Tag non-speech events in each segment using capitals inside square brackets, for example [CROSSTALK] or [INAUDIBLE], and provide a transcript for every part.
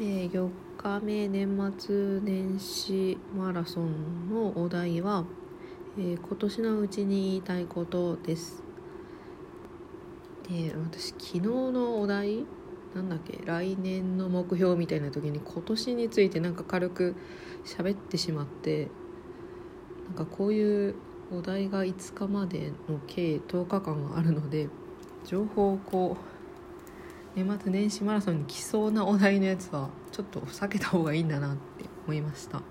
えー、4日目年末年始マラソンのお題は、えー、今年のうちに言いたいことです。で私昨日のお題なんだっけ来年の目標みたいな時に今年についてなんか軽く喋ってしまってなんかこういうお題が5日までの計10日間あるので情報をこう年末年始マラソンに来そうなお題のやつはちょっと避けた方がいいんだなって思いました。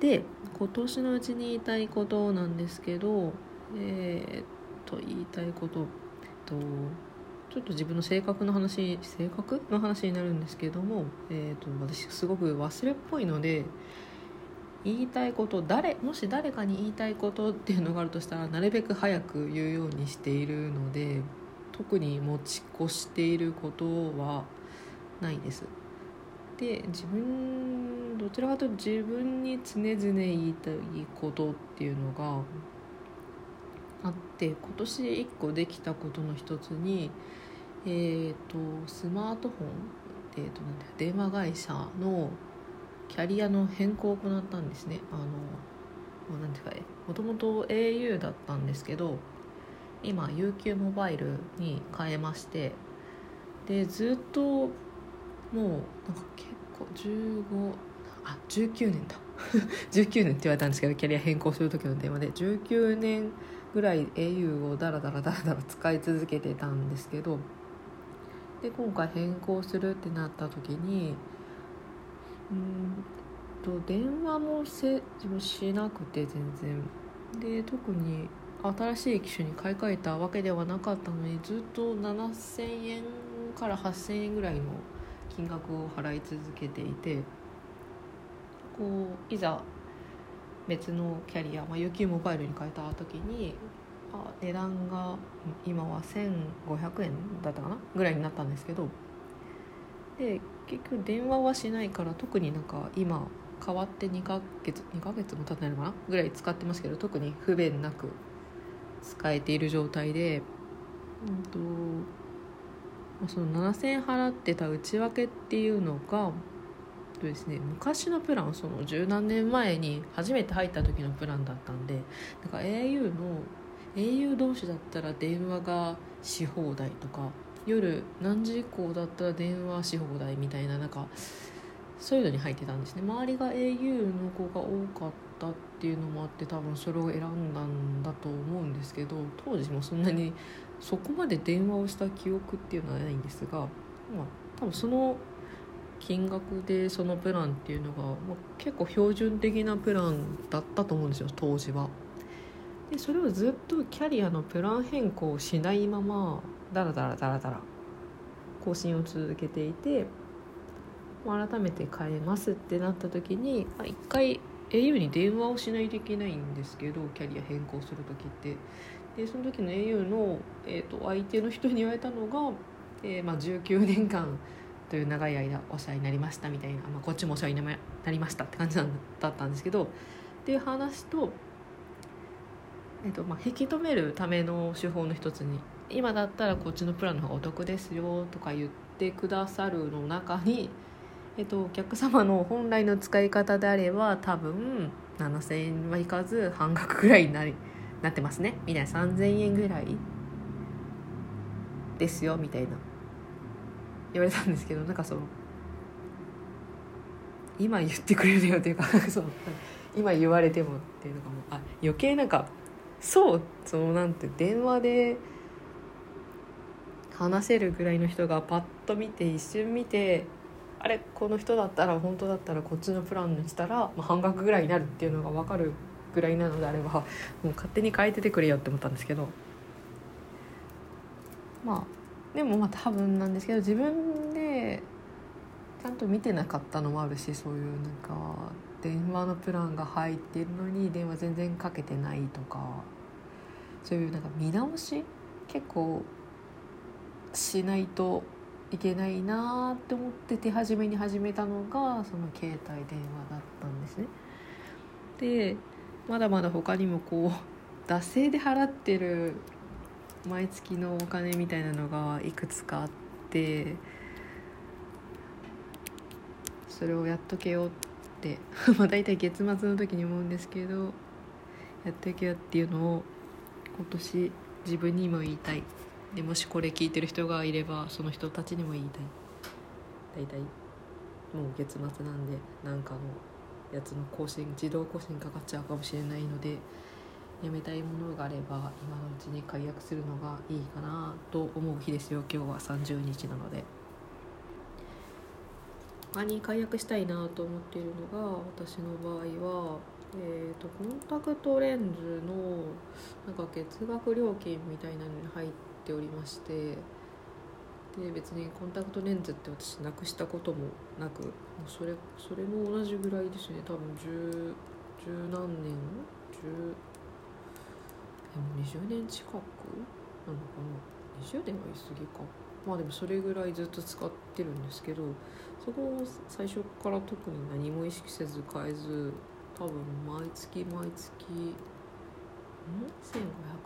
で今年のうちに言いたいことなんですけどえー、っと言いたいこと、とちょっと自分の性格の話性格の話になるんですけども、えー、っと私すごく忘れっぽいので言いたいこと誰もし誰かに言いたいことっていうのがあるとしたらなるべく早く言うようにしているので特に持ち越していることはないです。で自分どちらかというと自分に常々言いたいことっていうのがあって今年1個できたことの一つに、えーと、スマートフォン、えーと、なんだ電話会社のキャリアの変更を行ったんですね。あのなんていうかもともと au だったんですけど今 UQ モバイルに変えましてでずっともうなんか結構15あ19年だ。[LAUGHS] 19年って言われたんですけどキャリア変更する時の電話で。19年ぐらい au をダラダラダラダラ使い続けてたんですけどで今回変更するってなった時にうんと電話もせしなくて全然。で特に新しい機種に買い替えたわけではなかったのにずっと7000円から8000円ぐらいの金額を払い続けていてこういざ別のキャリア、まあ、UQ モバイルに変えた時にあ値段が今は1500円だったかなぐらいになったんですけどで結局電話はしないから特になんか今変わって2ヶ月2ヶ月も経ってないのかなぐらい使ってますけど特に不便なく。使えている状態で、うんと、その7,000円払ってた内訳っていうのがとですね、昔のプランその十何年前に初めて入った時のプランだったんでなんか au の au 同士だったら電話がし放題とか夜何時以降だったら電話し放題みたいななんかそういうのに入ってたんですね。周りが au の子が多かったっていうのもあって多分それを選んだんだと思うんですけど当時もそんなにそこまで電話をした記憶っていうのはないんですが、まあ、多分その金額でそのプランっていうのが、まあ、結構標準的なプランだったと思うんですよ当時は。でそれをずっとキャリアのプラン変更をしないままダラダラダラダラ更新を続けていて改めて変えますってなった時に一回 au に電話をしないといけないんですけどキャリア変更する時って。でその時の au の、えーと、相手の人に言われたのが、えーまあ、19年間という長い間お世話になりましたみたいな、まあ、こっちもお世話になりましたって感じだったんですけどっていう話と,、えーとまあ、引き止めるための手法の一つに今だったらこっちのプランの方がお得ですよとか言ってくださるの中にえっと、お客様の本来の使い方であれば多分7000円はいかず半額ぐらいになりなってますね。みたいな。3000円ぐらいですよみたいな。言われたんですけどなんかその今言ってくれるよっていうかそう今言われてもっていうのがもうあ余計なんかそうそのなんて電話で話せるぐらいの人がパッと見て一瞬見てあれこの人だったら本当だったらこっちのプランにしたら、まあ、半額ぐらいになるっていうのが分かるぐらいなのであれば [LAUGHS] もう勝手に変えててくれよって思ったんですけど。まあでもまあ多分なんですけど自分でちゃんと見てなかったのもあるしそういうなんか電話のプランが入ってるのに電話全然かけてないとかそういうなんか見直し結構しないといけないなって思って手始めに始めたのがその携帯電話だったんですね。でまだまだ他にもこう惰性で払ってる毎月のお金みたいなのがいくつかあってそれをやっとけよって [LAUGHS] まあ大体月末の時に思うんですけどやっとけよっていうのを今年自分にも言いたいでもしこれ聞いてる人がいればその人たちにも言いたい。大体もう月末なんでなんかのやつの更新自動更新かかっちゃうかもしれないのでやめたいものがあれば今のうちに解約するのがいいかなと思う日ですよ。今日は30日なので。他に解約したいなと思っているのが私の場合はえーと、コンタクトレンズのなんか月額料金みたいなのに入っておりましてで別にコンタクトレンズって私なくしたこともなくそれそれも同じぐらいですね。多分十十何年十20年近くなのかな。20年は言い過ぎか。まあでもそれぐらいずっと使ってるんですけどそこを最初から特に何も意識せず変えず多分毎月毎月ん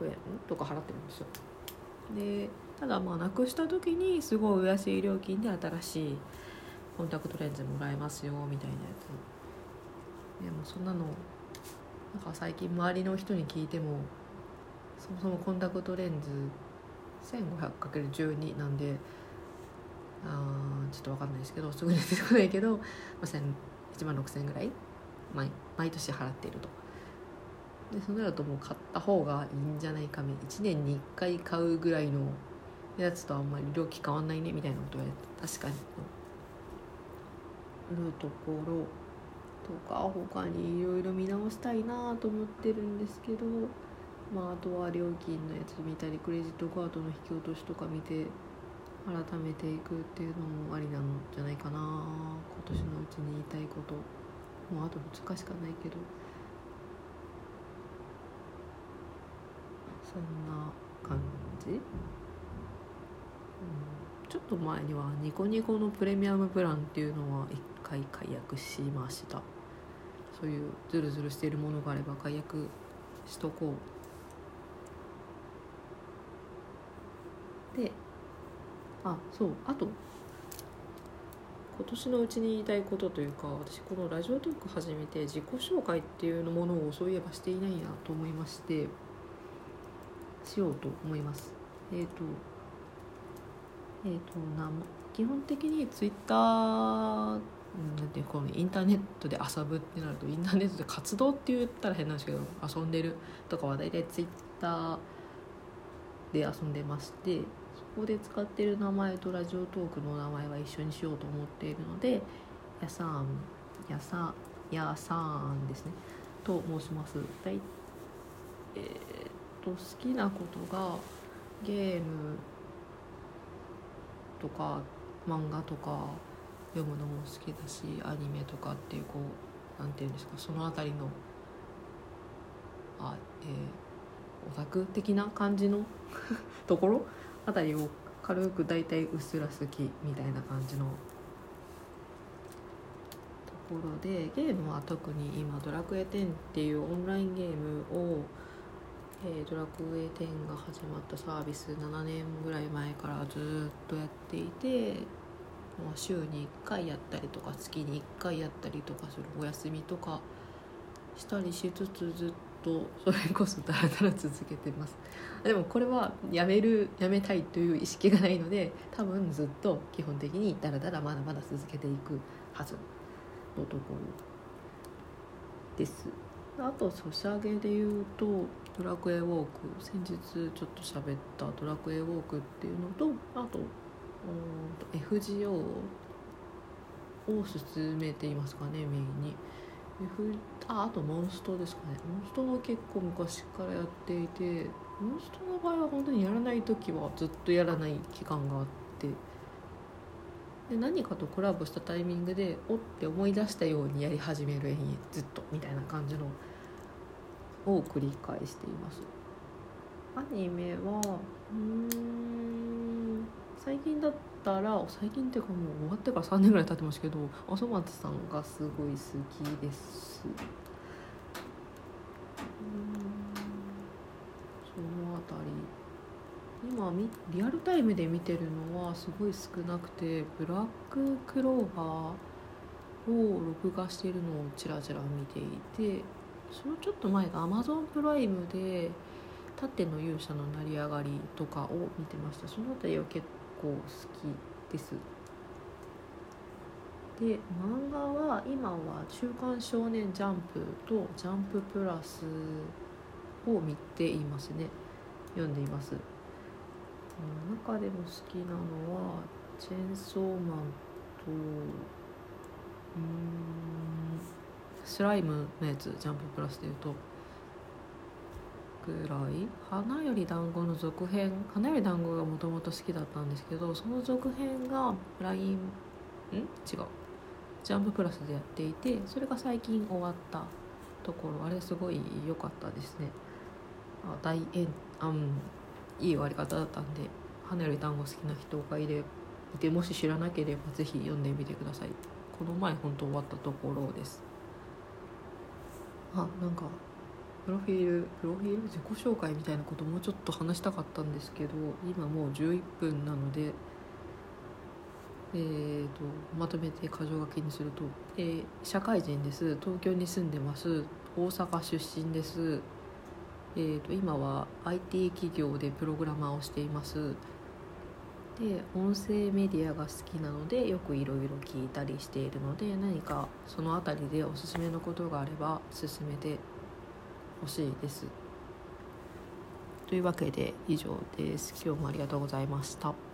？1500円？とか払ってるんですよ。でただまあなくした時にすごいお安い料金で新しいコンタクトレンズもらえますよみたいなやつ。でもそんなのなんか最近周りの人に聞いてもそもそもコンタクトレンズ 1500×12 なんであちょっと分かんないですけどすぐに出てこないけど、1万6000円ぐらい毎毎年払っていると。でそうなるともう買った方がいいんじゃないかみ1年に1回買うぐらいのやつとあんまり料金変わんないねみたいなことは確かに。るところとか他にいろいろ見直したいなと思ってるんですけどまああとは料金のやつ見たりクレジットカードの引き落としとか見て改めていくっていうのもありなんじゃないかな。今年のうちに言いたいこと。もうあと2日しかないけど。そんな感じ、うん、ちょっと前にはニコニコのプレミアムプランっていうのは1回解約しました。そういうズルズルしているものがあれば解約しとこう。であそう。あと今年のうちに言いたいことというか私このラジオトーク始めて自己紹介っていうものをそういえばしていないなと思いまして。しようと思います。えっ、ー、とえっ、ー、とな基本的にツイッターなんていうこのインターネットで遊ぶってなるとインターネットで活動って言ったら変なんですけど遊んでるとかは大体ツイッターで遊んでましてそこで使ってる名前とラジオトークの名前は一緒にしようと思っているのでやさんやさやさんですね。と申します。だいえー、と好きなことがゲームとか漫画とか読むのも好きだしアニメとかっていうこう何て言うんですかその辺りのあえー、オタク的な感じの [LAUGHS] ところ？あたりを軽く大体うっすら好きみたいな感じのところでゲームは特に今「ドラクエ10」っていうオンラインゲームを、えー、ドラクエ10が始まったサービス7年ぐらい前からずっとやっていて、まあ、週に1回やったりとか月に1回やったりとかするお休みとかしたりしつつずっと [LAUGHS] それこそだらだら続けてます。でもこれはやめるやめたいという意識がないので多分ずっと基本的にだらだらまだまだ続けていくはずのところです。あとソシャゲで言うとドラクエウォーク先日ちょっと喋ったドラクエウォークっていうのとあとと FGO を進めていますかねメインに。F ああとモンストですかねモンストも結構昔からやっていてモンストの場合は本当にやらない時はずっとやらない期間があってで何かとコラボしたタイミングでおって思い出したようにやり始める延々ずっとみたいな感じのを繰り返しています。アニメはうん最近だったら最近っていうかもう終わってから3年ぐらい経ってますけどおそ松さんがすごい好きです。その辺り。今リアルタイムで見てるのはすごい少なくてブラッククローバーを録画しているのをちらちら見ていてそのちょっと前が Amazon プライムで「縦の勇者の成り上がり」とかを見てました。その辺りは結構好きです。で漫画は今は「週刊少年ジャンプ」と「ジャンププラス」を見ていますね。読んでいます。中でも好きなのは「チェンソーマン」とうんスライムのやつジャンププラスでいうと。ぐらい「花より団子の続編「花より団子がもともと好きだったんですけどその続編が LINE ん？違う。ジャンププラスでやっていてそれが最近終わったところ。あれすごい良かったですね。あ大円あん。いい終わり方だったんで花より団子好きな人がいれいてもし知らなければぜひ読んでみてください。この前本当終わったところです。あなんかプロフィールプロフィール？自己紹介みたいなこともうちょっと話したかったんですけど今もう11分なのでえーと、まとめて箇条書きにすると、えー、社会人です。東京に住んでます。大阪出身です。えーと、今は IT 企業でプログラマーをしています。で音声メディアが好きなのでよくいろいろ聞いたりしているので何かその辺りでおすすめのことがあれば進めてほしいです。というわけで以上です。今日もありがとうございました。